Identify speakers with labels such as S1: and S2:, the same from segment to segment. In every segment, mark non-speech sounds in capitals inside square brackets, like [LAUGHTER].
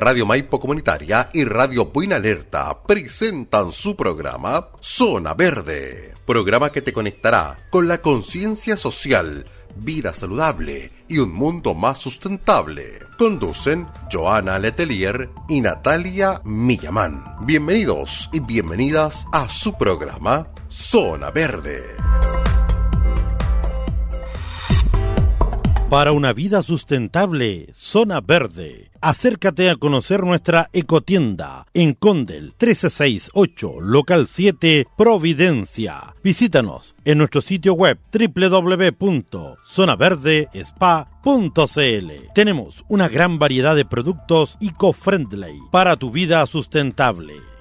S1: Radio Maipo Comunitaria y Radio Buena Alerta presentan su programa Zona Verde, programa que te conectará con la conciencia social, vida saludable y un mundo más sustentable. Conducen Joana Letelier y Natalia Millamán. Bienvenidos y bienvenidas a su programa Zona Verde.
S2: Para una vida sustentable, Zona Verde. Acércate a conocer nuestra ecotienda en Condel 1368, local 7, Providencia. Visítanos en nuestro sitio web www.zonaverdespa.cl. Tenemos una gran variedad de productos eco-friendly para tu vida sustentable.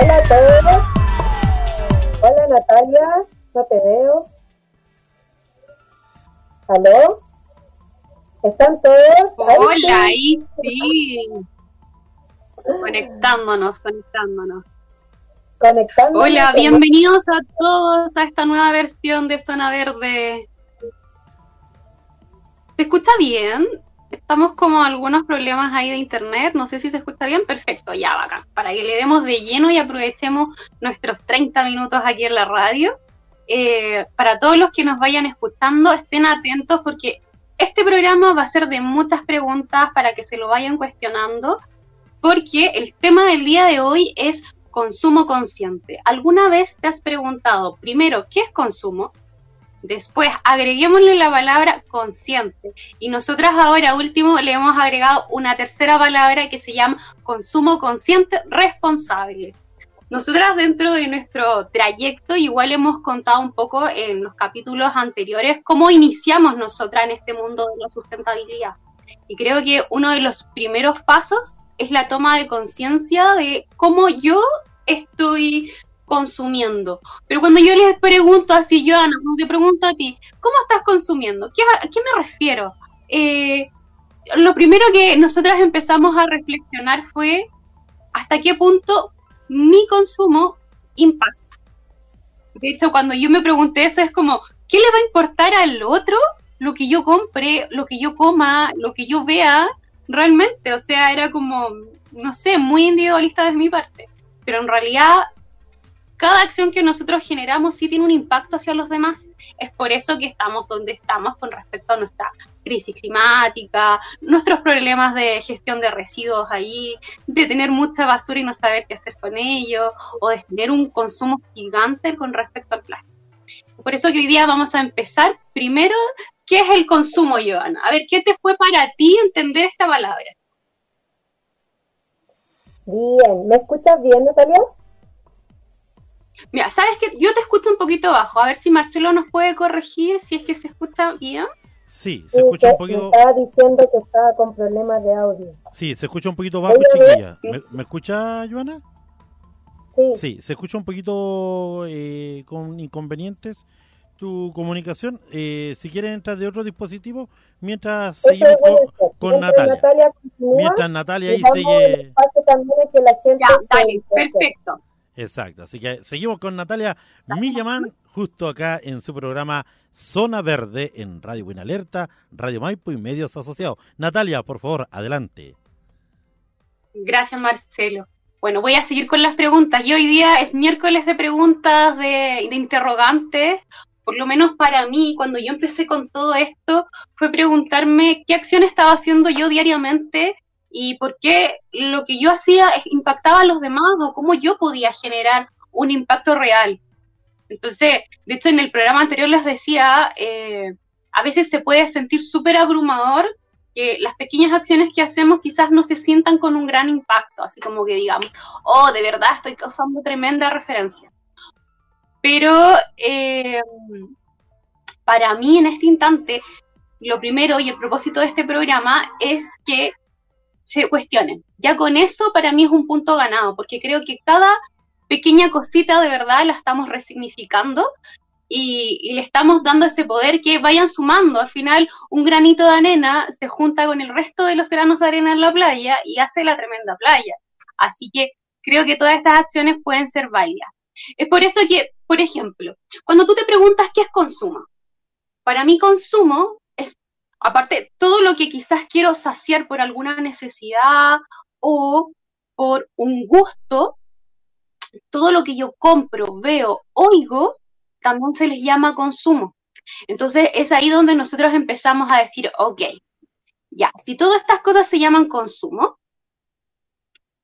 S3: Hola a todos. Hola Natalia, no te veo. ¿Aló? ¿Están todos?
S4: Hola, ahí sí. Conectándonos, conectándonos.
S3: Conectándonos.
S4: Hola, bienvenidos a todos a esta nueva versión de Zona Verde. ¿Se escucha bien? Estamos como algunos problemas ahí de internet, no sé si se escucha bien, perfecto, ya vaca, para que le demos de lleno y aprovechemos nuestros 30 minutos aquí en la radio. Eh, para todos los que nos vayan escuchando, estén atentos porque este programa va a ser de muchas preguntas para que se lo vayan cuestionando, porque el tema del día de hoy es consumo consciente. ¿Alguna vez te has preguntado, primero, qué es consumo? Después, agreguémosle la palabra consciente. Y nosotras ahora, último, le hemos agregado una tercera palabra que se llama consumo consciente responsable. Nosotras dentro de nuestro trayecto igual hemos contado un poco en los capítulos anteriores cómo iniciamos nosotras en este mundo de la sustentabilidad. Y creo que uno de los primeros pasos es la toma de conciencia de cómo yo estoy consumiendo. Pero cuando yo les pregunto así, Joana, cuando te pregunto a ti, ¿cómo estás consumiendo? ¿Qué, ¿A qué me refiero? Eh, lo primero que nosotras empezamos a reflexionar fue hasta qué punto mi consumo impacta. De hecho, cuando yo me pregunté eso es como, ¿qué le va a importar al otro lo que yo compre, lo que yo coma, lo que yo vea realmente? O sea, era como, no sé, muy individualista de mi parte. Pero en realidad cada acción que nosotros generamos sí tiene un impacto hacia los demás. Es por eso que estamos donde estamos con respecto a nuestra crisis climática, nuestros problemas de gestión de residuos ahí, de tener mucha basura y no saber qué hacer con ello, o de tener un consumo gigante con respecto al plástico. Por eso que hoy día vamos a empezar primero, ¿qué es el consumo, Joana? A ver, ¿qué te fue para ti entender esta palabra?
S3: Bien, ¿me escuchas bien, Natalia?
S4: Mira, sabes que yo te escucho un poquito bajo. A ver si Marcelo nos puede corregir si es que se escucha bien.
S2: Sí, se escucha un poquito.
S3: Estaba diciendo que estaba con problemas de audio.
S2: Sí, se escucha un poquito bajo, chiquilla. ¿Me, ¿Me, escucha, Joana?
S3: Sí.
S2: Sí, se escucha un poquito eh, con inconvenientes tu comunicación. Eh, si quieren entrar de otro dispositivo, mientras
S3: Eso
S2: seguimos con, Natalia.
S3: Natalia continúa,
S2: Mientras Natalia ahí sigue.
S3: también que la gente
S4: Ya, dale, perfecto.
S2: Exacto, así que seguimos con Natalia Millamán justo acá en su programa Zona Verde en Radio Buena Alerta, Radio Maipo y medios asociados. Natalia, por favor, adelante.
S4: Gracias, Marcelo. Bueno, voy a seguir con las preguntas. Y hoy día es miércoles de preguntas, de, de interrogantes. Por lo menos para mí, cuando yo empecé con todo esto, fue preguntarme qué acción estaba haciendo yo diariamente y por qué lo que yo hacía impactaba a los demás o cómo yo podía generar un impacto real. Entonces, de hecho, en el programa anterior les decía, eh, a veces se puede sentir súper abrumador que las pequeñas acciones que hacemos quizás no se sientan con un gran impacto, así como que digamos, oh, de verdad estoy causando tremenda referencia. Pero eh, para mí en este instante, lo primero y el propósito de este programa es que se cuestionen. Ya con eso para mí es un punto ganado, porque creo que cada pequeña cosita de verdad la estamos resignificando y, le estamos dando ese poder que vayan sumando. Al final, un granito de arena se junta con el resto de los granos de arena en la playa y hace la tremenda playa. Así que creo que todas estas acciones pueden ser válidas. Es por eso que, por ejemplo, cuando tú te preguntas qué es consumo, para mí consumo aparte, todo lo que quizás quiero saciar por alguna necesidad o por un gusto, todo lo que yo compro, veo, oigo, también se les llama consumo. Entonces es ahí donde nosotros empezamos a decir, ok, ya, si todas estas cosas se llaman consumo,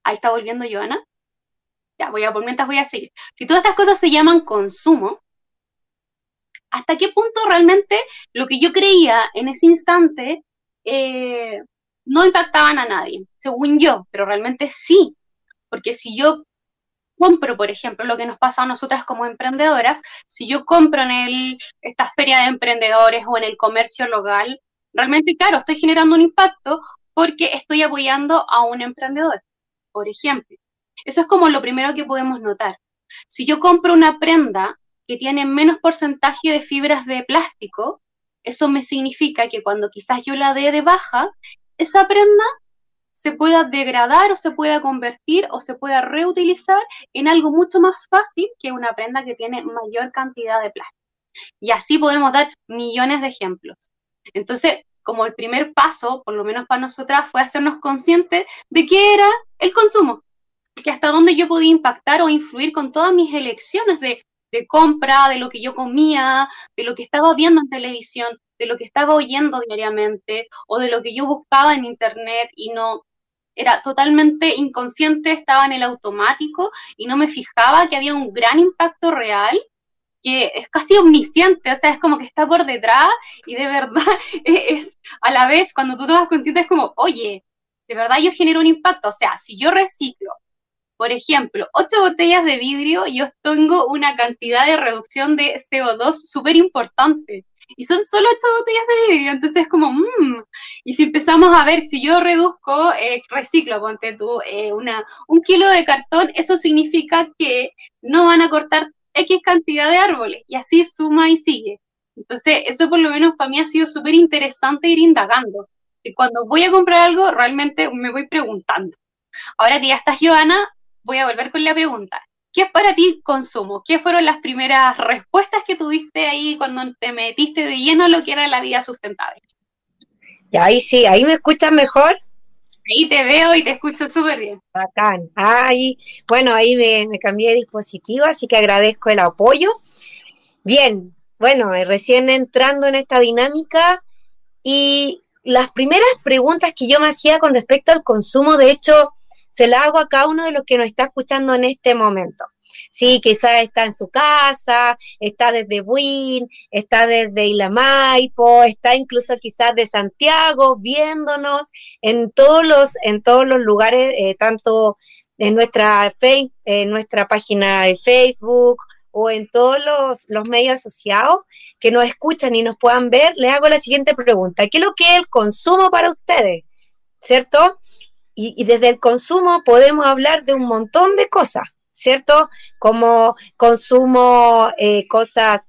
S4: ahí está volviendo Joana, ya voy a por mientras voy a seguir. Si todas estas cosas se llaman consumo, ¿hasta qué punto realmente lo que yo creía en ese instante eh, no impactaban a nadie? Según yo, pero realmente sí. Porque si yo compro, por ejemplo, lo que nos pasa a nosotras como emprendedoras, si yo compro en el, esta feria de emprendedores o en el comercio local, realmente, claro, estoy generando un impacto porque estoy apoyando a un emprendedor, por ejemplo. Eso es como lo primero que podemos notar. Si yo compro una prenda que tiene menos porcentaje de fibras de plástico, eso me significa que cuando quizás yo la dé de baja, esa prenda se pueda degradar o se pueda convertir o se pueda reutilizar en algo mucho más fácil que una prenda que tiene mayor cantidad de plástico. Y así podemos dar millones de ejemplos. Entonces, como el primer paso, por lo menos para nosotras, fue hacernos conscientes de qué era el consumo, que hasta dónde yo podía impactar o influir con todas mis elecciones de, de compra, de lo que yo comía, de lo que estaba viendo en televisión, de lo que estaba oyendo diariamente o de lo que yo buscaba en internet y no era totalmente inconsciente, estaba en el automático y no me fijaba que había un gran impacto real que es casi omnisciente, o sea, es como que está por detrás y de verdad [LAUGHS] es, a la vez cuando tú te das consciente es como, oye, de verdad yo genero un impacto, o sea, si yo reciclo, por ejemplo, ocho botellas de vidrio, yo tengo una cantidad de reducción de CO2 súper importante y son solo ocho botellas de vidrio, entonces es como, mmm, y si empezamos a ver, si yo reduzco, eh, reciclo, ponte tú, eh, una, un kilo de cartón, eso significa que no van a cortar X cantidad de árboles, y así suma y sigue. Entonces, eso por lo menos para mí ha sido súper interesante ir indagando. Y cuando voy a comprar algo, realmente me voy preguntando. Ahora que ya estás, Joana, voy a volver con la pregunta. ¿Qué es para ti consumo? ¿Qué fueron las primeras respuestas que tuviste ahí cuando te metiste de lleno a lo que era la vida sustentable?
S5: Y ahí sí, ahí me escuchas mejor.
S4: Ahí te veo y te escucho súper bien.
S5: Bacán. Ahí, bueno, ahí me, me, cambié de dispositivo, así que agradezco el apoyo. Bien, bueno, eh, recién entrando en esta dinámica y las primeras preguntas que yo me hacía con respecto al consumo, de hecho, se la hago a cada uno de los que nos está escuchando en este momento. Sí, quizás está en su casa, está desde Buin, está desde Ilamaipo, está incluso quizás de Santiago, viéndonos en todos los, en todos los lugares, eh, tanto en nuestra, en nuestra página de Facebook o en todos los, los, medios asociados que nos escuchan y nos puedan ver, les hago la siguiente pregunta. ¿Qué es lo que es el consumo para ustedes? ¿Cierto? Y, desde el consumo podemos hablar de un montón de cosas, ¿cierto? Como consumo eh, cosas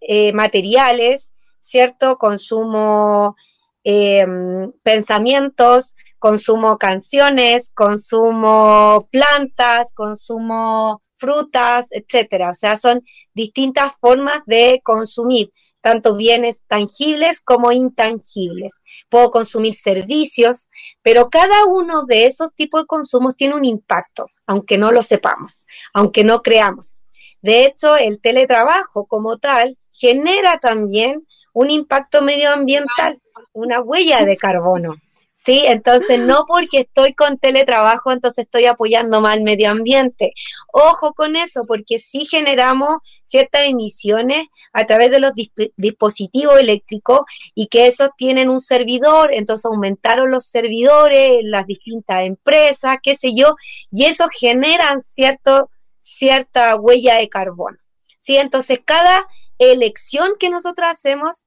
S5: eh, materiales, ¿cierto? Consumo em, pensamientos, consumo canciones, consumo plantas, consumo frutas, etcétera. O sea, son distintas formas de consumir tanto bienes tangibles como intangibles. Puedo consumir servicios, pero cada uno de esos tipos de consumos tiene un impacto, aunque no lo sepamos, aunque no creamos. De hecho, el teletrabajo como tal genera también un impacto medioambiental, una huella de carbono. ¿Sí? Entonces, no porque estoy con teletrabajo, entonces estoy apoyando mal el medio ambiente. Ojo con eso, porque sí generamos ciertas emisiones a través de los dispositivos eléctricos y que esos tienen un servidor, entonces aumentaron los servidores, las distintas empresas, qué sé yo, y eso generan cierto, cierta huella de carbono. ¿sí? Entonces, cada elección que nosotros hacemos,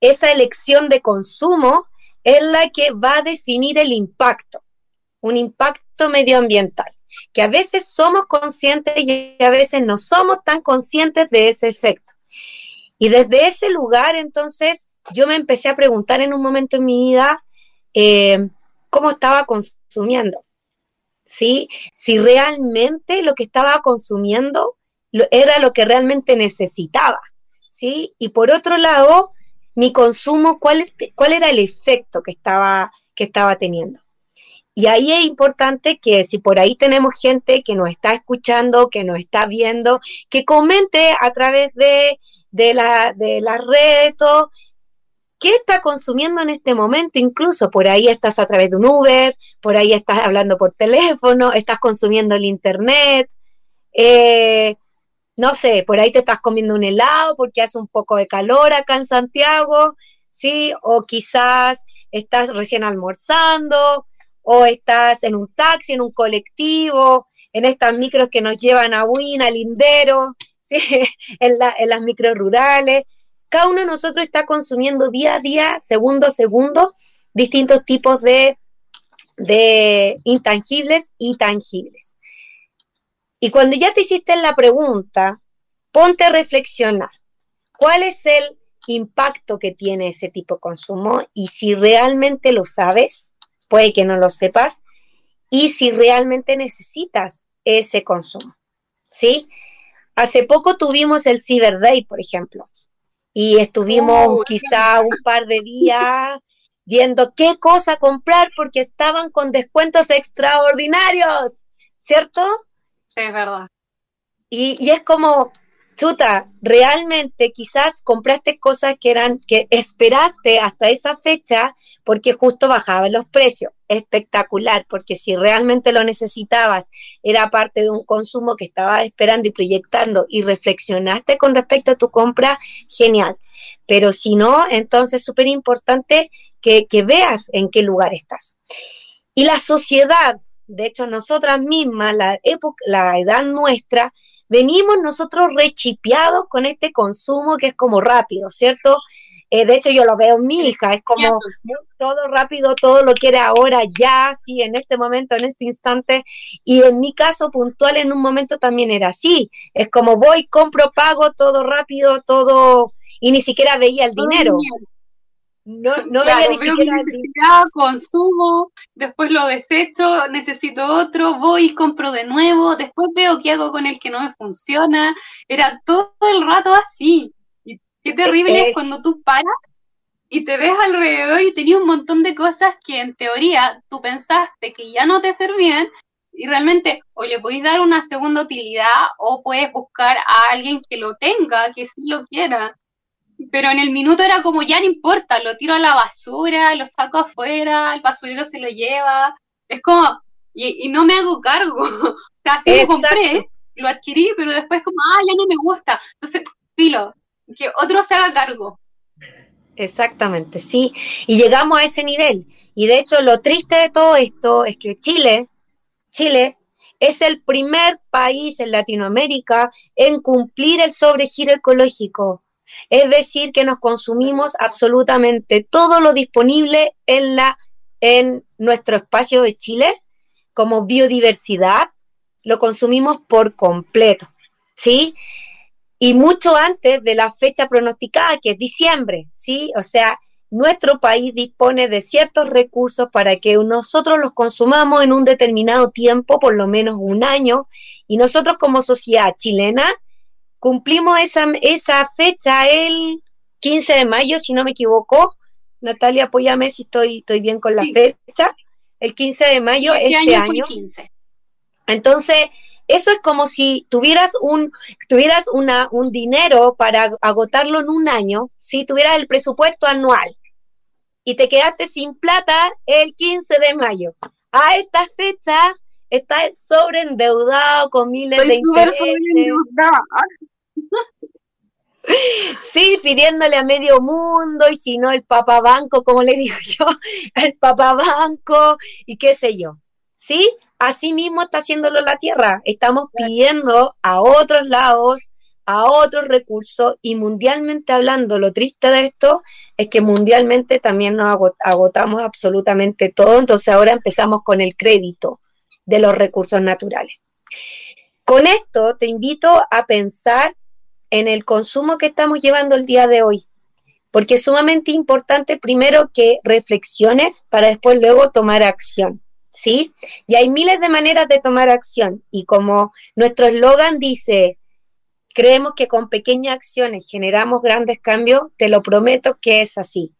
S5: esa elección de consumo, es la que va a definir el impacto, un impacto medioambiental, que a veces somos conscientes y a veces no somos tan conscientes de ese efecto. Y desde ese lugar, entonces, yo me empecé a preguntar en un momento en mi vida eh, cómo estaba consumiendo. ¿Sí? Si realmente lo que estaba consumiendo era lo que realmente necesitaba. ¿Sí? Y por otro lado, mi consumo, ¿cuál, cuál era el efecto que estaba, que estaba teniendo? Y ahí es importante que si por ahí tenemos gente que nos está escuchando, que nos está viendo, que comente a través de, de, la, de las redes, todo, ¿qué está consumiendo en este momento? Incluso por ahí estás a través de un Uber, por ahí estás hablando por teléfono, estás consumiendo el Internet, eh, no sé, por ahí te estás comiendo un helado porque hace un poco de calor acá en Santiago, ¿sí? O quizás estás recién almorzando, o estás en un taxi, en un colectivo, en estas micros que nos llevan a Win, Lindero, [LAUGHS] ¿sí? en, en las micros rurales. Cada uno de nosotros está consumiendo día a día, segundo a segundo, distintos tipos de, de intangibles y tangibles. Y cuando ya te hiciste la pregunta, ponte a reflexionar. ¿Cuál es el impacto que tiene ese tipo de consumo? Y si realmente lo sabes, puede que no lo sepas, y si realmente necesitas ese consumo. ¿Sí? Hace poco tuvimos el Cyber Day, por ejemplo, y estuvimos oh, quizá un par de días viendo qué cosa comprar porque estaban con descuentos extraordinarios, ¿cierto?
S4: Es verdad.
S5: Y, y es como, chuta, realmente quizás compraste cosas que eran, que esperaste hasta esa fecha porque justo bajaban los precios. Espectacular, porque si realmente lo necesitabas, era parte de un consumo que estabas esperando y proyectando y reflexionaste con respecto a tu compra, genial. Pero si no, entonces es súper importante que, que veas en qué lugar estás. Y la sociedad, de hecho, nosotras mismas, la, época, la edad nuestra, venimos nosotros rechipeados con este consumo que es como rápido, ¿cierto? Eh, de hecho, yo lo veo en mi hija, es como todo rápido, todo lo quiere ahora, ya, sí, en este momento, en este instante. Y en mi caso puntual, en un momento también era así. Es como voy, compro, pago, todo rápido, todo, y ni siquiera veía el dinero.
S4: No, no veía ni siquiera el consumo, después lo desecho, necesito otro, voy y compro de nuevo, después veo qué hago con el que no me funciona. Era todo el rato así. Qué terrible es cuando tú paras y te ves alrededor y tenías un montón de cosas que en teoría tú pensaste que ya no te servían y realmente o le podéis dar una segunda utilidad o puedes buscar a alguien que lo tenga, que sí lo quiera. Pero en el minuto era como ya no importa, lo tiro a la basura, lo saco afuera, el basurero se lo lleva. Es como, y, no me hago cargo. [LAUGHS] o sea, sí lo compré, lo adquirí, pero después como, ah, ya no me gusta. Entonces, filo, que otro se haga cargo.
S5: Exactamente, sí. Y llegamos a ese nivel. Y de hecho, lo triste de todo esto es que Chile, Chile, es el primer país en Latinoamérica en cumplir el sobregiro ecológico. Es decir, que nos consumimos absolutamente todo lo disponible en, la, en nuestro espacio de Chile, como biodiversidad, lo consumimos por completo. ¿Sí? y mucho antes de la fecha pronosticada, que es diciembre, ¿sí? O sea, nuestro país dispone de ciertos recursos para que nosotros los consumamos en un determinado tiempo, por lo menos un año, y nosotros como sociedad chilena cumplimos esa, esa fecha el 15 de mayo, si no me equivoco. Natalia, apóyame si estoy, estoy bien con la fecha. El 15 de mayo este, este año. Entonces, eso es como si tuvieras un, tuvieras una, un dinero para agotarlo en un año, si tuvieras el presupuesto anual y te quedaste sin plata el 15 de mayo. A esta fecha estás sobreendeudado con miles de intereses. [LAUGHS] Sí, pidiéndole a medio mundo y si no el papabanco, como le [LAUGHS] digo yo, el papabanco y qué sé yo. ¿Sí? Así mismo está haciéndolo la Tierra. Estamos pidiendo a otros lados a otros recursos y mundialmente hablando, lo triste de esto es que mundialmente también nos agotamos absolutamente todo, entonces ahora empezamos con el crédito de los recursos naturales. Con esto te invito a pensar en el consumo que estamos llevando el día de hoy, porque es sumamente importante primero que reflexiones para después luego tomar acción. ¿Sí? Y hay miles de maneras de tomar acción. Y como nuestro eslogan dice, creemos que con pequeñas acciones generamos grandes cambios, te lo prometo que es así.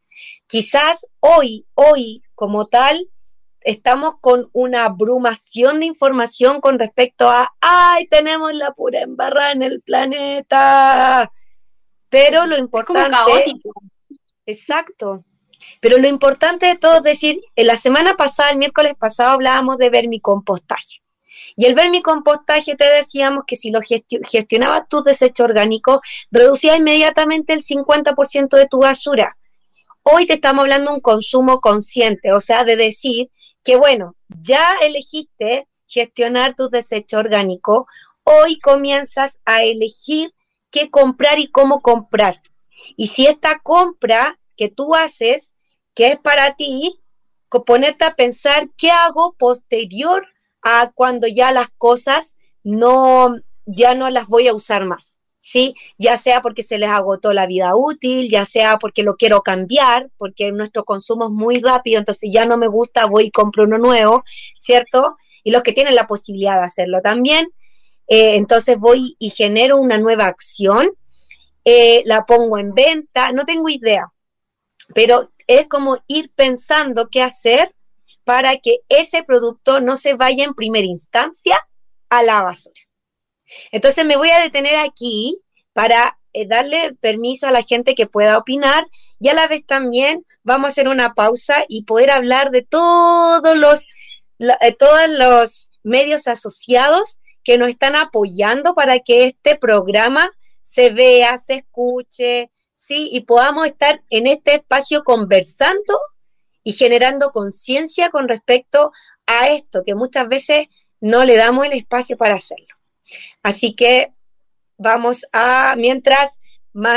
S5: Quizás hoy, hoy como tal, estamos con una abrumación de información con respecto a, ay, tenemos la pura embarrada en el planeta. Pero lo importante... Exacto. Pero lo importante de todo es decir, en la semana pasada, el miércoles pasado, hablábamos de vermicompostaje. Y el vermicompostaje te decíamos que si lo gestionabas tus desechos orgánicos, reducía inmediatamente el 50% de tu basura. Hoy te estamos hablando de un consumo consciente, o sea, de decir que bueno, ya elegiste gestionar tus desechos orgánicos, hoy comienzas a elegir qué comprar y cómo comprar. Y si esta compra que tú haces, que es para ti, ponerte a pensar qué hago posterior a cuando ya las cosas no, ya no las voy a usar más. ¿Sí? Ya sea porque se les agotó la vida útil, ya sea porque lo quiero cambiar, porque nuestro consumo es muy rápido, entonces ya no me gusta, voy y compro uno nuevo, ¿cierto? Y los que tienen la posibilidad de hacerlo también, eh, entonces voy y genero una nueva acción, eh, la pongo en venta, no tengo idea, pero es como ir pensando qué hacer para que ese producto no se vaya en primera instancia a la basura. Entonces me voy a detener aquí para eh, darle permiso a la gente que pueda opinar y a la vez también vamos a hacer una pausa y poder hablar de todos los, eh, todos los medios asociados que nos están apoyando para que este programa se vea, se escuche, sí, y podamos estar en este espacio conversando y generando conciencia con respecto a esto, que muchas veces no le damos el espacio para hacerlo. Así que vamos a, mientras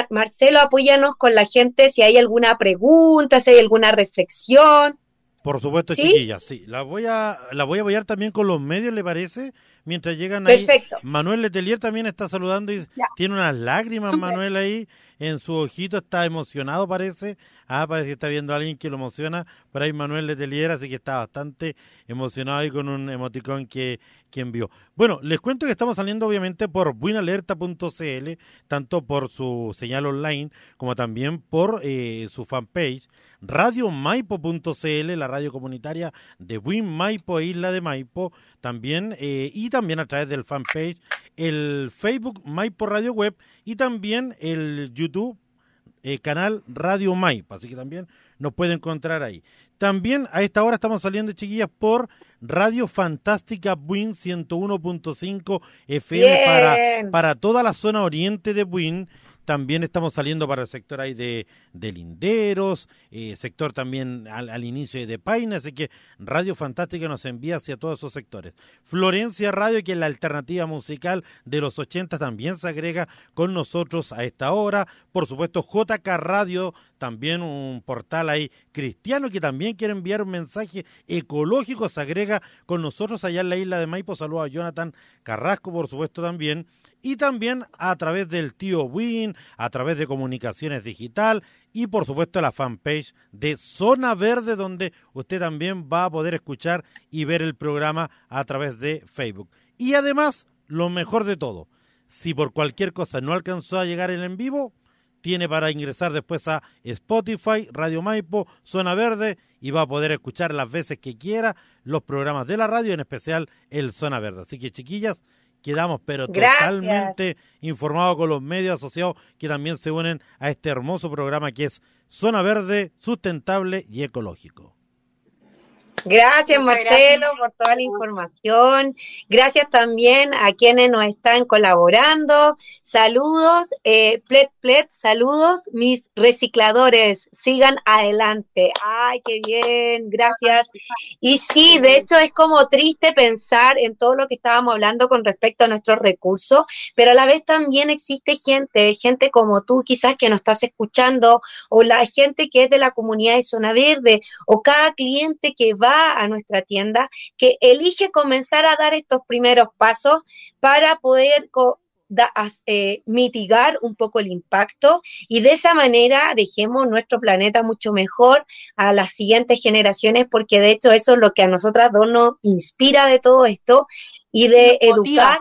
S5: Marcelo, apóyanos con la gente si hay alguna pregunta, si hay alguna reflexión.
S2: Por supuesto, chiquillas, sí. La voy a la voy a apoyar también con los medios, ¿le parece? Mientras llegan ahí.
S5: Perfecto.
S2: Manuel Letelier también está saludando y tiene unas lágrimas, Manuel, ahí en su ojito, está emocionado, parece. Ah, parece que está viendo a alguien que lo emociona. Por ahí Manuel Letelier, así que está bastante emocionado ahí con un emoticón que, que envió. Bueno, les cuento que estamos saliendo obviamente por buenalerta.cl, tanto por su señal online como también por eh, su fanpage radiomaipo.cl, la radio comunitaria de Win Maipo e Isla de Maipo, también, eh, y también a través del fanpage, el Facebook Maipo Radio Web y también el YouTube eh, canal Radio Maipo, así que también nos puede encontrar ahí. También a esta hora estamos saliendo, chiquillas, por Radio Fantástica Buin 101.5 FM para, para toda la zona oriente de Buin también estamos saliendo para el sector ahí de, de Linderos, eh, sector también al, inicio de Paine, así que Radio Fantástica nos envía hacia todos esos sectores. Florencia Radio, que es la alternativa musical de los 80, también se agrega con nosotros a esta hora. Por supuesto, JK Radio, también un portal ahí cristiano que también quiere enviar un mensaje ecológico, se agrega con nosotros allá en la isla de Maipo. Saludos a Jonathan Carrasco, por supuesto, también y también a través del tío Win, a través de comunicaciones digital y por supuesto la fanpage de Zona Verde donde usted también va a poder escuchar y ver el programa a través de Facebook. Y además, lo mejor de todo, si por cualquier cosa no alcanzó a llegar en en vivo, tiene para ingresar después a Spotify, Radio Maipo, Zona Verde y va a poder escuchar las veces que quiera los programas de la radio, en especial el Zona Verde. Así que chiquillas, quedamos pero totalmente informados con los medios asociados que también se unen a este hermoso programa que es Zona Verde, Sustentable y Ecológico.
S5: Gracias Marcelo por toda la información. Gracias también a quienes nos están colaborando. Saludos, eh, plet plet, saludos, mis recicladores. Sigan adelante. Ay, qué bien, gracias. Y sí, de hecho es como triste pensar en todo lo que estábamos hablando con respecto a nuestros recursos, pero a la vez también existe gente, gente como tú quizás que nos estás escuchando, o la gente que es de la comunidad de Zona Verde, o cada cliente que va a nuestra tienda, que elige comenzar a dar estos primeros pasos para poder eh, mitigar un poco el impacto. Y de esa manera dejemos nuestro planeta mucho mejor a las siguientes generaciones, porque de hecho eso es lo que a nosotras dos nos inspira de todo esto y de educar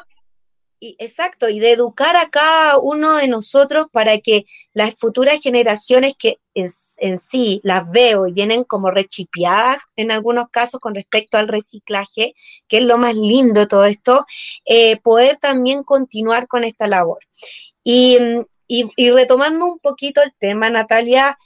S5: exacto, y de educar a cada uno de nosotros para que las futuras generaciones que en, sí las veo y vienen como rechipiadas en algunos casos con respecto al reciclaje, que es lo más lindo todo esto, eh, poder también continuar con esta labor. y, y retomando un poquito el tema, Natalia,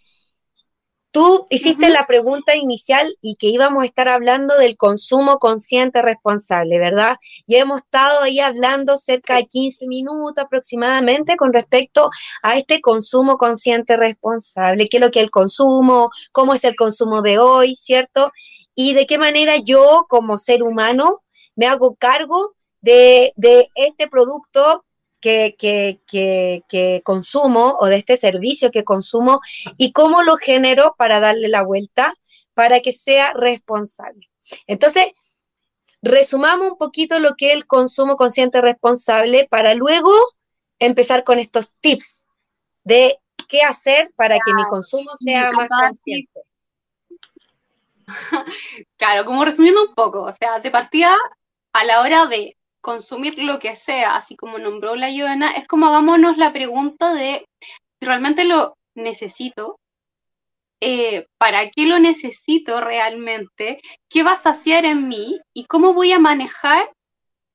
S5: Tú hiciste la pregunta inicial y que íbamos a estar hablando del consumo consciente responsable, ¿verdad? Y hemos estado ahí hablando cerca de 15 minutos aproximadamente con respecto a este consumo consciente responsable, qué es lo que es el consumo, cómo es el consumo de hoy, ¿cierto? Y de qué manera yo como ser humano me hago cargo de, de este producto que, consumo o de este servicio que consumo y cómo lo genero para darle la vuelta para que sea responsable. Entonces, resumamos un poquito lo que es el consumo consciente responsable para luego empezar con estos tips de qué hacer para que mi consumo sea más consciente. [LAUGHS]
S4: Claro, como resumiendo un poco, o sea, de partida a la hora de consumir lo que sea, así como nombró la Joana, es como hagámonos la pregunta de si realmente lo necesito, eh, para qué lo necesito realmente, qué vas a hacer en mí y cómo voy a manejar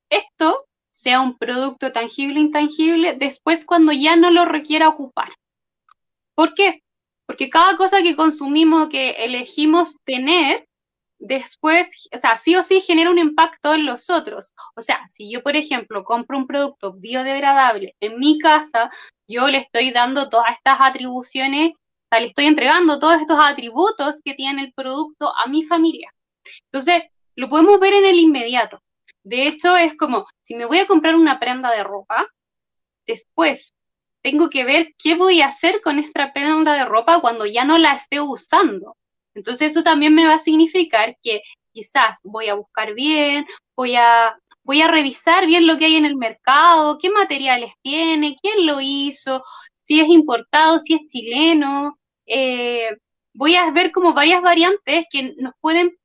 S4: esto, sea un producto tangible o intangible, después cuando ya no lo requiera ocupar. ¿Por qué? Porque cada cosa que consumimos, que elegimos tener, después, o sea, sí o sí genera un impacto en los otros. O sea, si yo, por ejemplo, compro un producto biodegradable en mi casa, yo le estoy dando todas estas atribuciones, o sea, le estoy entregando todos estos atributos que tiene el producto a mi familia. Entonces, lo podemos ver en el inmediato. De hecho, es como, si me voy a comprar una prenda de ropa, después tengo que ver qué voy a hacer con esta prenda de ropa cuando ya no la esté usando. Entonces eso también me va a significar que quizás voy a buscar bien, voy a, voy a revisar bien lo que hay en el mercado, qué materiales tiene, quién lo hizo, si es importado, si es chileno. Eh, voy a ver como varias variantes que nos pueden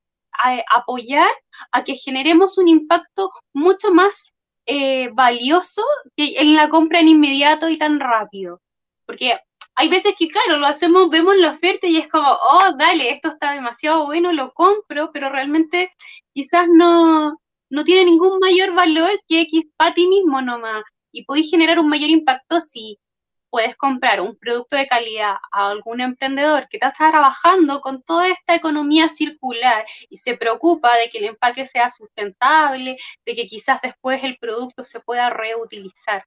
S4: apoyar a que generemos un impacto mucho más eh, valioso que en la compra en inmediato y tan rápido. Porque hay veces que, claro, lo hacemos, vemos la oferta y es como, oh, dale, esto está demasiado bueno, lo compro, pero realmente quizás no, no tiene ningún mayor valor que X para ti mismo nomás. Y podéis generar un mayor impacto si puedes comprar un producto de calidad a algún emprendedor que está trabajando con toda esta economía circular y se preocupa de que el empaque sea sustentable, de que quizás después el producto se pueda reutilizar.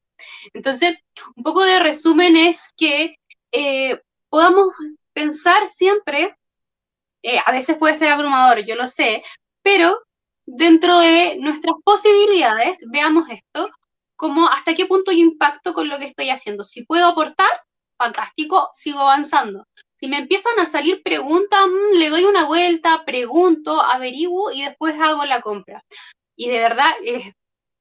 S4: Entonces, un poco de resumen es que eh, podamos pensar siempre, eh, a veces puede ser abrumador, yo lo sé, pero dentro de nuestras posibilidades, veamos esto, como hasta qué punto yo impacto con lo que estoy haciendo. Si puedo aportar, fantástico, sigo avanzando. Si me empiezan a salir preguntas, mm, le doy una vuelta, pregunto, averiguo y después hago la compra. Y de verdad,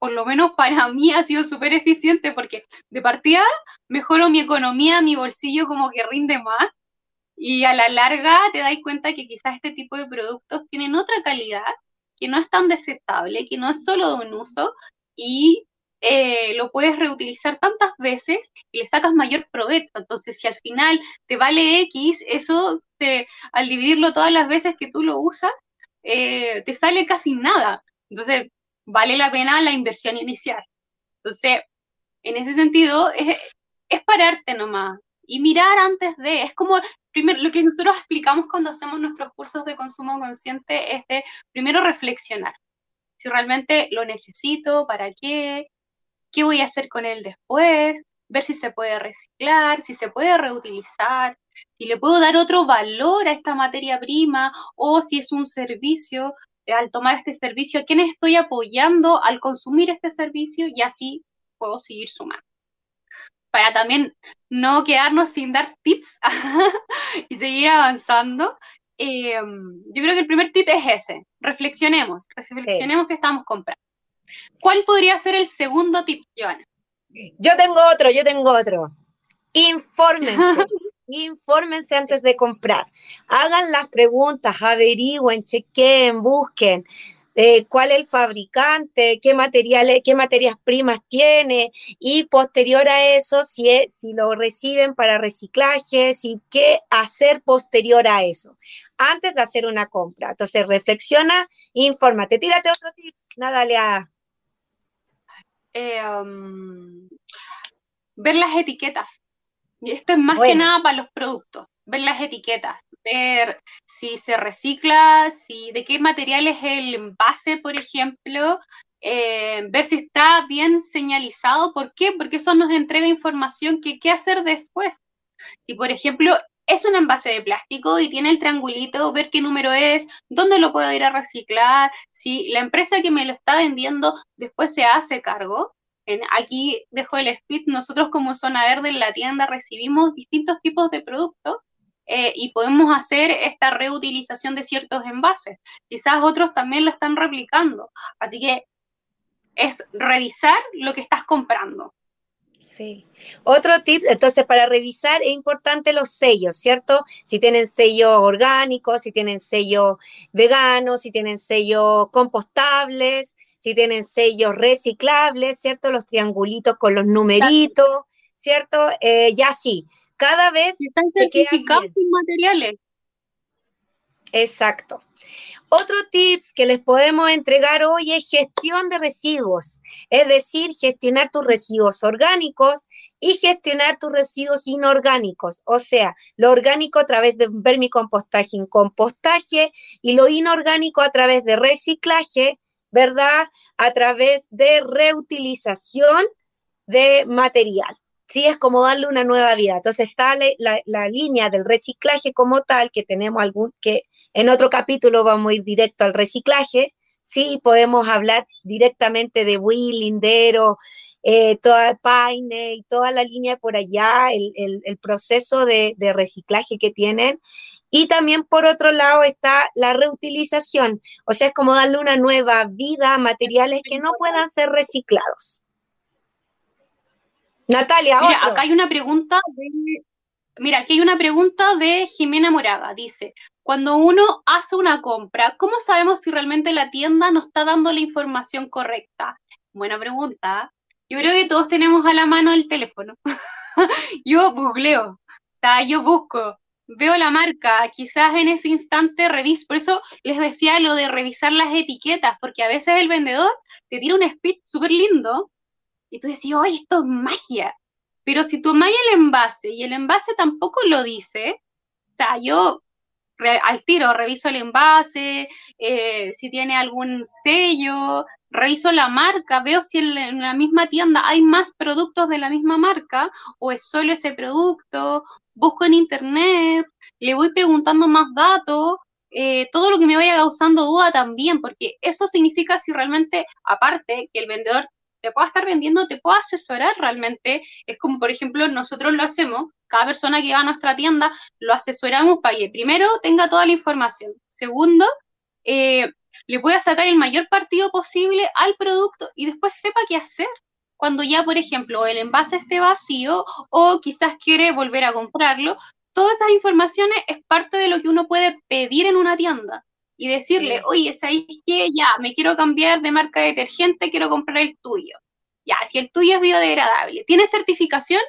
S4: por lo menos para [LAUGHS] mí ha sido súper eficiente porque de partida mejoro mi economía, mi bolsillo como que rinde más y a la larga te das cuenta que quizás este tipo de productos tienen otra calidad, que no es tan desechable, que no es solo de un uso y eh, lo puedes reutilizar tantas veces y le sacas mayor provecho. Entonces, si al final te vale X, eso te, al dividirlo todas las veces que tú lo usas, eh, te sale casi nada. Entonces, vale la pena la inversión inicial. Entonces, en ese sentido, es, es pararte nomás y mirar antes de, es como primero, lo que nosotros explicamos cuando hacemos nuestros cursos de consumo consciente es de primero reflexionar. Si realmente lo necesito, para qué, qué voy a hacer con él después, ver si se puede reciclar, si se puede reutilizar, si le puedo dar otro valor a esta materia prima o si es un servicio, al tomar este servicio, a quién estoy apoyando al consumir este servicio y así puedo seguir sumando. Para también no quedarnos sin dar tips [LAUGHS] y seguir avanzando, eh, yo creo que el primer tip es ese, reflexionemos, reflexionemos qué estamos comprando. ¿Cuál podría ser el segundo tip, Joana?
S5: Yo tengo otro, yo tengo otro. Infórmense. [LAUGHS] infórmense antes de comprar. Hagan las preguntas, averigüen, chequen, busquen. Eh, cuál es el fabricante, qué materiales, qué materias primas tiene y posterior a eso, si, lo reciben para reciclaje, si qué hacer posterior a eso, antes de hacer una compra. Entonces, reflexiona, infórmate. Tírate otro tips, nada, Lea.
S4: Eh, um, ver las etiquetas. Y esto es más que nada para los productos. Ver las etiquetas, ver si se recicla, si de qué material es el envase, por ejemplo, eh, ver si está bien señalizado. ¿Por qué? Porque eso nos entrega información que qué hacer después. Si, por ejemplo, es un envase de plástico y tiene el triangulito, ver qué número es, dónde lo puedo ir a reciclar, si la empresa que me lo está vendiendo después se hace cargo. En, aquí dejo el speed, nosotros como zona verde en la tienda recibimos distintos tipos de productos eh, y podemos hacer esta reutilización de ciertos envases. Quizás otros también lo están replicando. Así que es revisar lo que estás comprando.
S5: Sí. Otro tip, entonces, para revisar es importante los sellos, ¿cierto? Si tienen sello orgánico, si tienen sello vegano, si tienen sello compostables, si tienen sellos reciclables, ¿cierto? Los triangulitos con los numeritos, ¿cierto? Eh, ya sí, cada vez...
S4: están certificados sin materiales.
S5: Exacto. Otro tips que les podemos entregar hoy es gestión de residuos, es decir, gestionar tus residuos orgánicos y gestionar tus residuos inorgánicos, o sea, lo orgánico a través de vermicompostaje en compostaje y lo inorgánico a través de reciclaje, ¿verdad? A través de reutilización de material. Sí, es como darle una nueva vida. Entonces está la, la línea del reciclaje como tal, que tenemos algún, que en otro capítulo vamos a ir directo al reciclaje, sí, podemos hablar directamente de Will, Lindero, eh, toda Paine y toda la línea por allá, el, proceso de, reciclaje que tienen. Y también por otro lado está la reutilización, o sea, es como darle una nueva vida a materiales que no puedan ser reciclados. Natalia,
S4: Mira, acá hay una pregunta de, Mira, aquí hay una pregunta de Jimena Moraga. Dice, cuando uno hace una compra, ¿cómo sabemos si realmente la tienda nos está dando la información correcta? Buena pregunta. Yo creo que todos tenemos a la mano el teléfono. [LAUGHS] yo googleo, yo busco, veo la marca, quizás en ese instante reviso. Por eso les decía lo de revisar las etiquetas, porque a veces el vendedor te tira un speed súper lindo y tú decís, oye, esto es magia. Pero si tomáis el envase y el envase tampoco lo dice, o sea, yo al tiro, reviso el envase, eh, si tiene algún sello, reviso la marca, veo si en, la misma tienda hay más productos de la misma marca o es solo ese producto, busco en internet, le voy preguntando más datos, eh, todo lo que me vaya causando duda también, porque eso significa si realmente, aparte, que el vendedor te pueda estar vendiendo, te pueda asesorar realmente. Es como, por ejemplo, nosotros lo hacemos, cada persona que va a nuestra tienda, lo asesoramos para que primero tenga toda la información. Segundo, eh, le pueda sacar el mayor partido posible al producto y después sepa qué hacer. Cuando ya, por ejemplo, el envase esté vacío o quizás quiere volver a comprarlo, todas esas informaciones es parte de lo que uno puede pedir en una tienda y decirle, oye, ¿sabes que Ya, me quiero cambiar de marca de detergente, quiero comprar el tuyo. Ya, si el tuyo es biodegradable, ¿tiene certificación?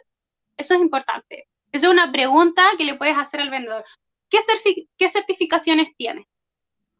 S4: Eso es importante. Esa es una pregunta que le puedes hacer al vendedor. ¿Qué, certificaciones tiene?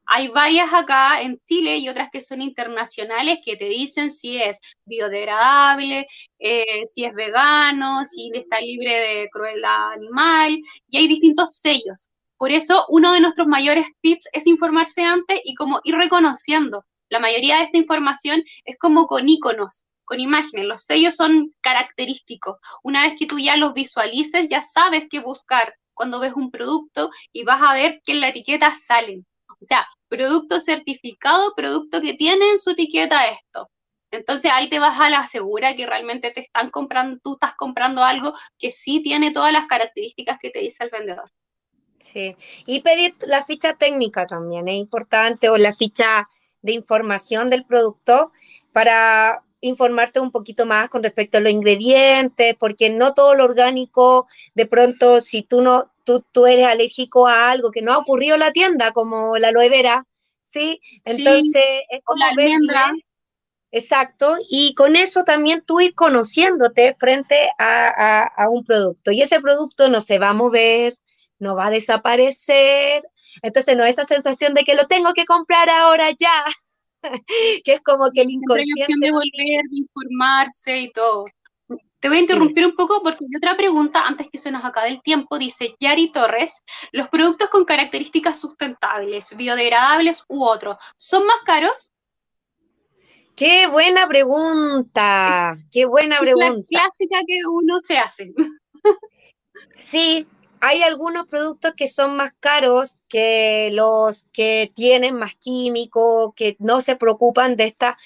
S4: Hay varias acá en Chile y otras que son internacionales que te dicen si es biodegradable, eh, si es vegano, si está libre de crueldad animal, y hay distintos sellos. Por eso, uno de nuestros mayores tips es informarse antes y como ir reconociendo. La mayoría de esta información es como con iconos, con imágenes. Los sellos son característicos. Una vez que tú ya los visualices, ya sabes qué buscar cuando ves un producto y vas a ver que en la etiqueta salen. O sea, producto certificado, producto que tiene en su etiqueta esto. Entonces ahí te vas a la segura que realmente te están comprando, tú estás comprando algo que sí tiene todas las características que te dice el vendedor.
S5: Sí, y pedir la ficha técnica también es importante o la ficha de información del producto para informarte un poquito más con respecto a los ingredientes, porque no todo lo orgánico, de pronto, si tú no, tú, tú eres alérgico a algo que no ha ocurrido en la tienda, como la aloe vera, ¿sí? Entonces, es como
S4: la almendra.
S5: Exacto, y con eso también tú ir conociéndote frente a, a, un producto. Y ese producto no se va a mover, no va a desaparecer. Entonces, no esa sensación de que lo tengo que comprar ahora ya, [LAUGHS] que es como que el inconsciente...
S4: de volver, de informarse y todo. Te voy a interrumpir un poco porque hay otra pregunta antes que se nos acabe el tiempo. Dice Yari Torres, los productos con características sustentables, biodegradables u otros, ¿son más caros?
S5: Qué buena pregunta, qué buena pregunta.
S4: Es la clásica que uno se hace.
S5: Sí, hay algunos productos que son más caros que los que tienen más químicos, que no se preocupan de esta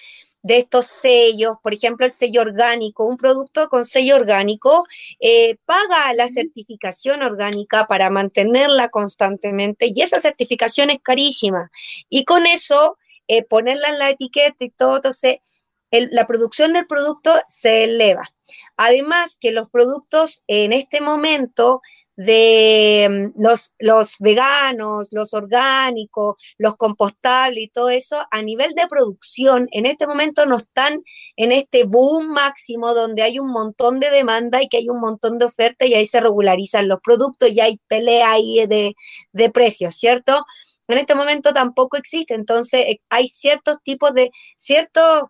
S5: de estos sellos, por ejemplo, el sello orgánico, un producto con sello orgánico eh, paga la certificación orgánica para mantenerla constantemente y esa certificación es carísima. Y con eso, eh, ponerla en la etiqueta y todo, entonces la producción del producto se eleva. Además que los productos en este momento de mm, los, los veganos, los orgánicos, los compostables y todo eso, a nivel de producción, en este momento no están en este boom máximo donde hay un montón de demanda y que hay un montón de oferta y ahí se regularizan los productos y hay pelea ahí de, de precios, ¿cierto? En este momento tampoco existe, entonces eh, hay ciertos tipos de, ciertos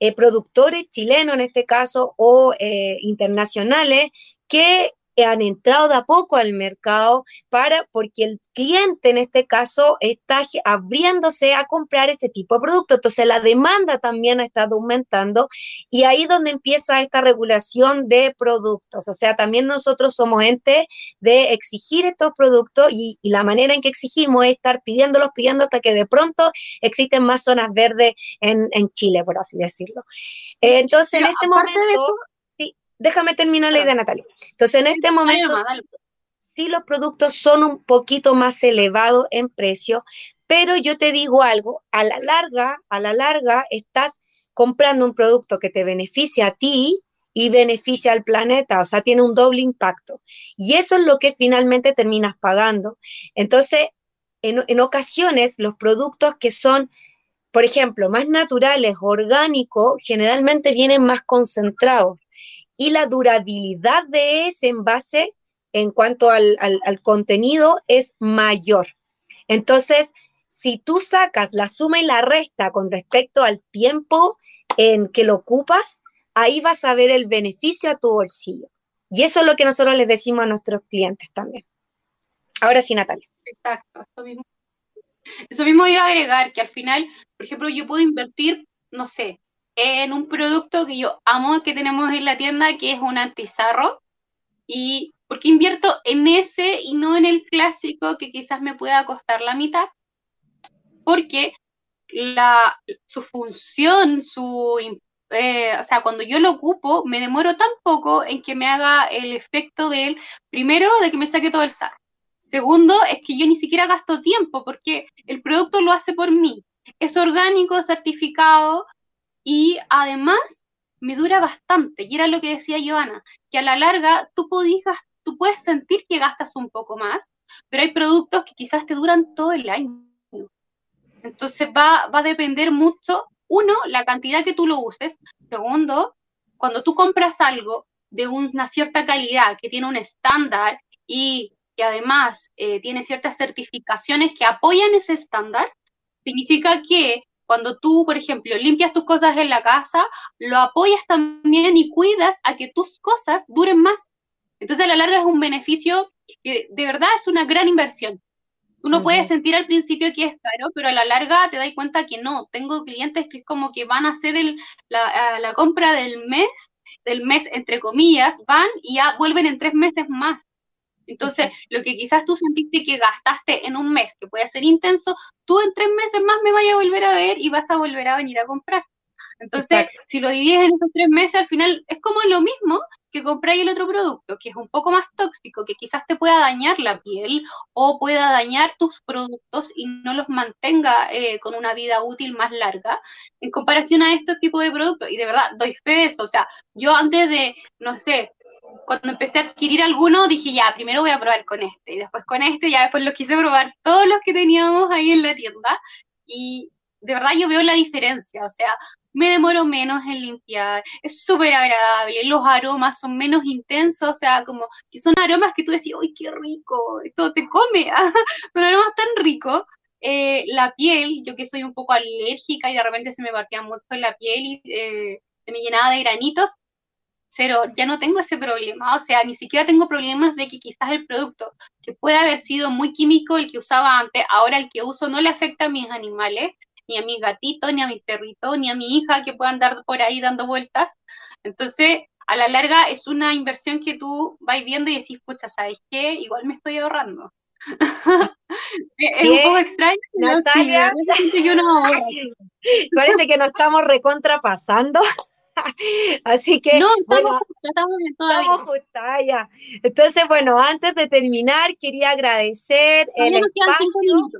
S5: eh, productores chilenos en este caso o eh, internacionales que han entrado de a poco al mercado para, porque el cliente en este caso está abriéndose a comprar este tipo de producto. Entonces la demanda también ha estado aumentando y ahí donde empieza esta regulación de productos. O sea, también nosotros somos gente de exigir estos productos y, la manera en que exigimos es estar pidiéndolos, pidiendo hasta que de pronto existen más zonas verdes en, Chile, por así decirlo. entonces, en este momento déjame terminar la idea, Natalia. Entonces, en este momento, sí, los productos son un poquito más elevados en precio, pero yo te digo algo, a la larga, a la larga, estás comprando un producto que te beneficia a ti y beneficia al planeta, o sea, tiene un doble impacto. Y eso es lo que finalmente terminas pagando. Entonces, en, en ocasiones, los productos que son por ejemplo, más naturales, orgánicos, generalmente vienen más concentrados y la durabilidad de ese envase en cuanto al, contenido es mayor. Entonces, si tú sacas la suma y la resta con respecto al tiempo en que lo ocupas, ahí vas a ver el beneficio a tu bolsillo. Y eso es lo que nosotros les decimos a nuestros clientes también. Ahora sí, Natalia.
S4: Exacto, eso mismo. Eso mismo iba a agregar, que al final, por ejemplo, yo puedo invertir, no sé, en un producto que yo amo que tenemos en la tienda, que es un antizarro. Y porque invierto en ese y no en el clásico que quizás me pueda costar la mitad. Porque la, su función, su, eh, o sea, cuando yo lo ocupo, me demoro tan poco en que me haga el efecto de él, primero, de que me saque todo el sarro. Segundo, es que yo ni siquiera gasto tiempo porque el producto lo hace por mí. Es orgánico, certificado, y además me dura bastante. Y era lo que decía Joana, que a la larga tú, tú puedes sentir que gastas un poco más, pero hay productos que quizás te duran todo el año. Entonces va, va a depender mucho, uno, la cantidad que tú lo uses. Segundo, cuando tú compras algo de una cierta calidad, que tiene un estándar y que además eh, tiene ciertas certificaciones que apoyan ese estándar, significa que cuando tú, por ejemplo, limpias tus cosas en la casa, lo apoyas también y cuidas a que tus cosas duren más. Entonces, a la larga es un beneficio que de verdad es una gran inversión. Uno puede sentir al principio que es caro, pero a la larga te das cuenta que no. Tengo clientes que es como que van a hacer el, la, la compra del mes, del mes entre comillas, van y ya vuelven en tres meses más. Entonces, lo que quizás tú sentiste que gastaste en un mes, que puede ser intenso, tú en tres meses más me vayas a volver a ver y vas a volver a venir a comprar. Entonces, si lo divides en esos tres meses, al final es como lo mismo que comprar el otro producto, que es un poco más tóxico, que quizás te pueda dañar la piel o pueda dañar tus productos y no los mantenga eh, con una vida útil más larga en comparación a este tipo de productos. Y de verdad, doy fe de eso. O sea, yo antes de, no sé, cuando empecé a adquirir alguno, dije, ya, primero voy a probar con este, y después con este, ya después lo quise probar todos los que teníamos ahí en la tienda, y de verdad yo veo la diferencia, o sea, me demoro menos en limpiar, es súper agradable, los aromas son menos intensos, o sea, como que son aromas que tú decís, uy, qué rico, esto te come, [LAUGHS] pero aromas tan ricos. Eh, la piel, yo que soy un poco alérgica y de repente se me partía mucho la piel y eh, se me llenaba de granitos, cero, ya no tengo ese problema, o sea, ni siquiera tengo problemas de que quizás el producto, que puede haber sido muy químico el que usaba antes, ahora el que uso no le afecta a mis animales, ni a mis gatitos, ni a mi perrito, ni a mi hija que pueda andar por ahí dando vueltas. Entonces, a la larga es una inversión que tú vas viendo y decís, pucha, ¿sabes qué? Igual me estoy ahorrando. [LAUGHS] es un poco extraño.
S5: Natalia, [LAUGHS] parece que nos estamos recontrapasando. [LAUGHS] Así que.
S4: No, estamos, estamos bien todavía.
S5: Estamos ya. Entonces, bueno, antes de terminar, quería agradecer el espacio.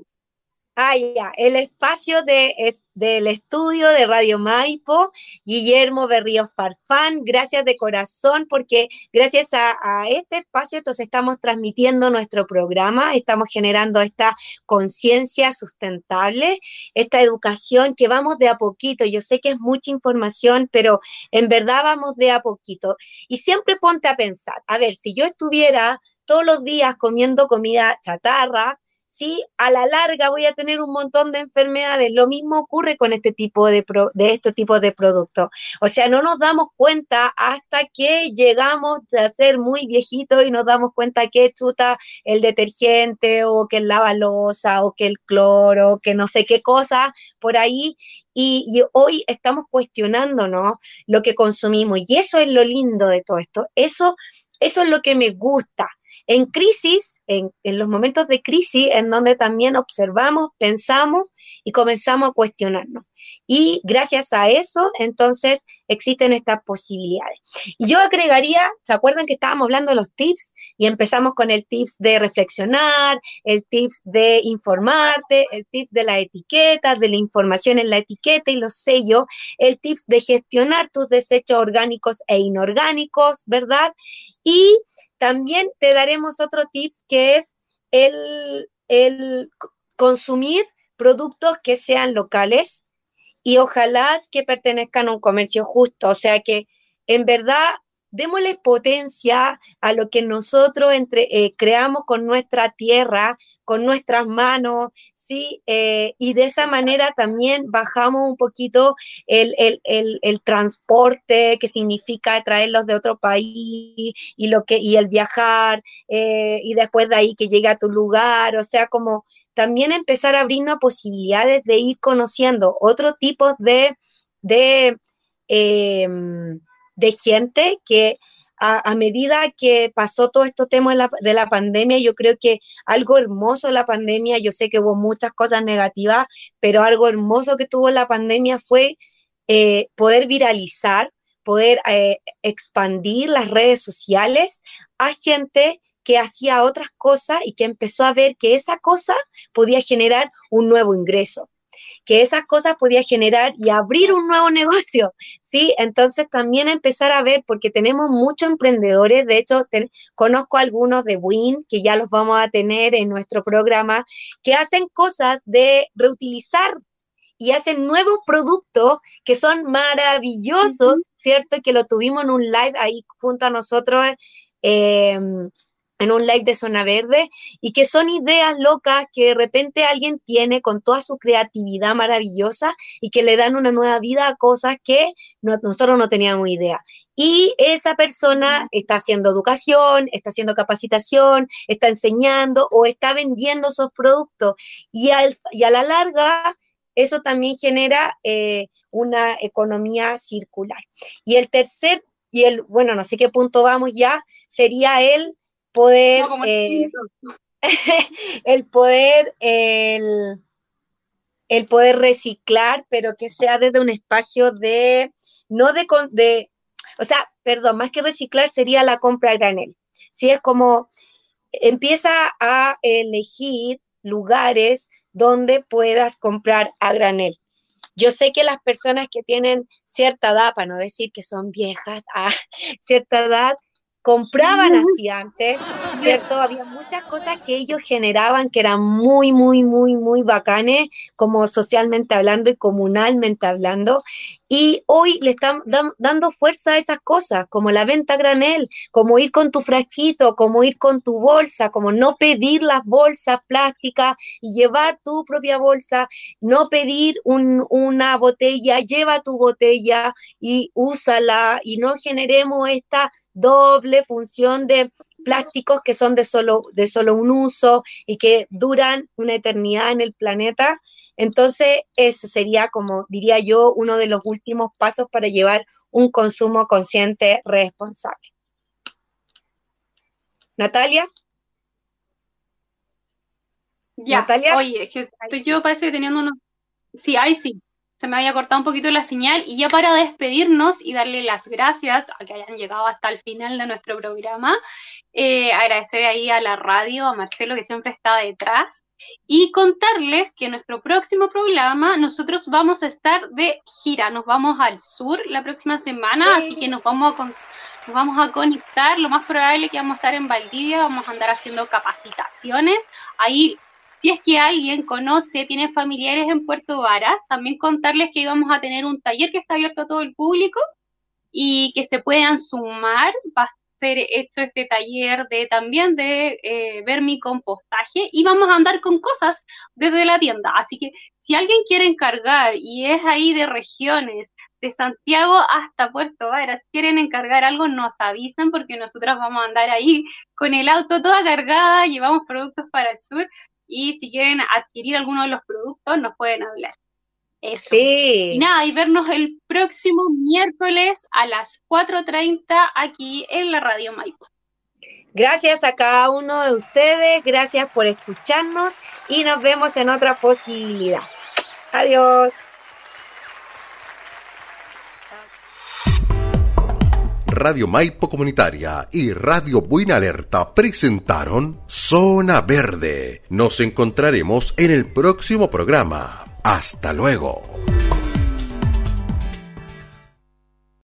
S5: Ah, ya, el espacio de, del estudio de Radio Maipo, Guillermo Berrío Farfán, gracias de corazón, porque gracias a, a, este espacio entonces estamos transmitiendo nuestro programa, estamos generando esta conciencia sustentable, esta educación que vamos de a poquito. Yo sé que es mucha información, pero en verdad vamos de a poquito. Y siempre ponte a pensar, a ver, si yo estuviera todos los días comiendo comida chatarra, ¿sí? A la larga voy a tener un montón de enfermedades. Lo mismo ocurre con este tipo de, de este tipo de productos. O sea, no nos damos cuenta hasta que llegamos a ser muy viejitos y nos damos cuenta que chuta el detergente o que el lavalosa o que el cloro, que no sé qué cosa por ahí. Y, y hoy estamos cuestionándonos lo que consumimos. Y eso es lo lindo de todo esto. Eso, eso es lo que me gusta en crisis, en, los momentos de crisis, en donde también observamos, pensamos y comenzamos a cuestionarnos. Y gracias a eso, entonces, existen estas posibilidades. Y yo agregaría, ¿se acuerdan que estábamos hablando de los tips? Y empezamos con el tips de reflexionar, el tips de informarte, el tips de la etiqueta, de la información en la etiqueta y los sellos, el tips de gestionar tus desechos orgánicos e inorgánicos, ¿verdad? Y también te daremos otro tips que es el, el consumir productos que sean locales y ojalá que pertenezcan a un comercio justo. O sea que en verdad démosle potencia a lo que nosotros entre, eh, creamos con nuestra tierra, con nuestras manos, ¿sí? Eh, y de esa manera también bajamos un poquito el, transporte que significa traerlos de otro país y, lo que, y el viajar, eh, y después de ahí que llegue a tu lugar, o sea, como también empezar a abrirnos posibilidades de ir conociendo otro tipo de, de em, de gente que a, medida que pasó todo este tema de la, pandemia, yo creo que algo hermoso de la pandemia, yo sé que hubo muchas cosas negativas, pero algo hermoso que tuvo la pandemia fue eh, poder viralizar, poder eh, expandir las redes sociales a gente que hacía otras cosas y que empezó a ver que esa cosa podía generar un nuevo ingreso que esas cosas podía generar y abrir un nuevo [LAUGHS] negocio, ¿sí? Entonces también empezar a ver, porque tenemos muchos emprendedores, de hecho, conozco algunos de Win, que ya los vamos a tener en nuestro programa, que hacen cosas de reutilizar y hacen nuevos productos que son maravillosos, ¿cierto? Que lo tuvimos en un live ahí junto a nosotros. Eh, en un live de Zona Verde y que son ideas locas que de repente alguien tiene con toda su creatividad maravillosa y que le dan una nueva vida a cosas que nosotros no teníamos idea. Y esa persona está haciendo educación, está haciendo capacitación, está enseñando o está vendiendo esos productos. Y, y a la larga, eso también genera eh, una economía circular. Y el tercer, y el, bueno, no sé qué punto vamos ya, sería el poder, eh, [LAUGHS] el poder, el, el, poder reciclar, pero que sea desde un espacio de, no de, de, o sea, perdón, más que reciclar sería la compra a granel. Si es como empieza a elegir lugares donde puedas comprar a granel. Yo sé que las personas que tienen cierta edad, para no decir que son viejas, a [LAUGHS] cierta edad, compraban así antes, ¿cierto? Había muchas cosas que ellos generaban que eran muy, muy, muy, muy bacanes, como socialmente hablando y comunalmente hablando. Y hoy le están dando fuerza a esas cosas, como la venta granel, como ir con tu frasquito, como ir con tu bolsa, como no pedir las bolsas plásticas y llevar tu propia bolsa, no pedir una botella, lleva tu botella y úsala y no generemos esta doble función de plásticos que son de solo, de solo un uso y que duran una eternidad en el planeta. Entonces, eso sería, como diría yo, uno de los últimos pasos para llevar un consumo consciente responsable. Natalia.
S4: Ya, Natalia. Oye, que yo parece que teniendo unos... Sí, ahí sí se me había cortado un poquito la señal. Y ya para despedirnos y darle las gracias a que hayan llegado hasta el final de nuestro programa, eh, agradecer ahí a la radio, a Marcelo que siempre está detrás y contarles que en nuestro próximo programa nosotros vamos a estar de gira, nos vamos al sur la próxima semana, así que nos vamos a nos vamos a conectar, lo más probable es que vamos a estar en Valdivia, vamos a andar haciendo capacitaciones, ahí si es que alguien conoce, tiene familiares en Puerto Varas, también contarles que íbamos a tener un taller que está abierto a todo el público y que se puedan sumar. Va a ser hecho este taller de también de eh, ver mi compostaje y vamos a andar con cosas desde la tienda. Así que si alguien quiere encargar y es ahí de regiones, de Santiago hasta Puerto Varas, quieren encargar algo, nos avisan porque nosotros vamos a andar ahí con el auto toda cargada, llevamos productos para el sur, y si quieren adquirir alguno de los productos nos pueden hablar. Eso. Sí. Y nada, y vernos el próximo miércoles a las 4.30 aquí en la Radio Maipo.
S5: Gracias a cada uno de ustedes, gracias por escucharnos y nos vemos en otra posibilidad. Adiós.
S1: Radio Maipo Comunitaria y Radio Buena Alerta presentaron Zona Verde. Nos encontraremos en el próximo programa. Hasta luego.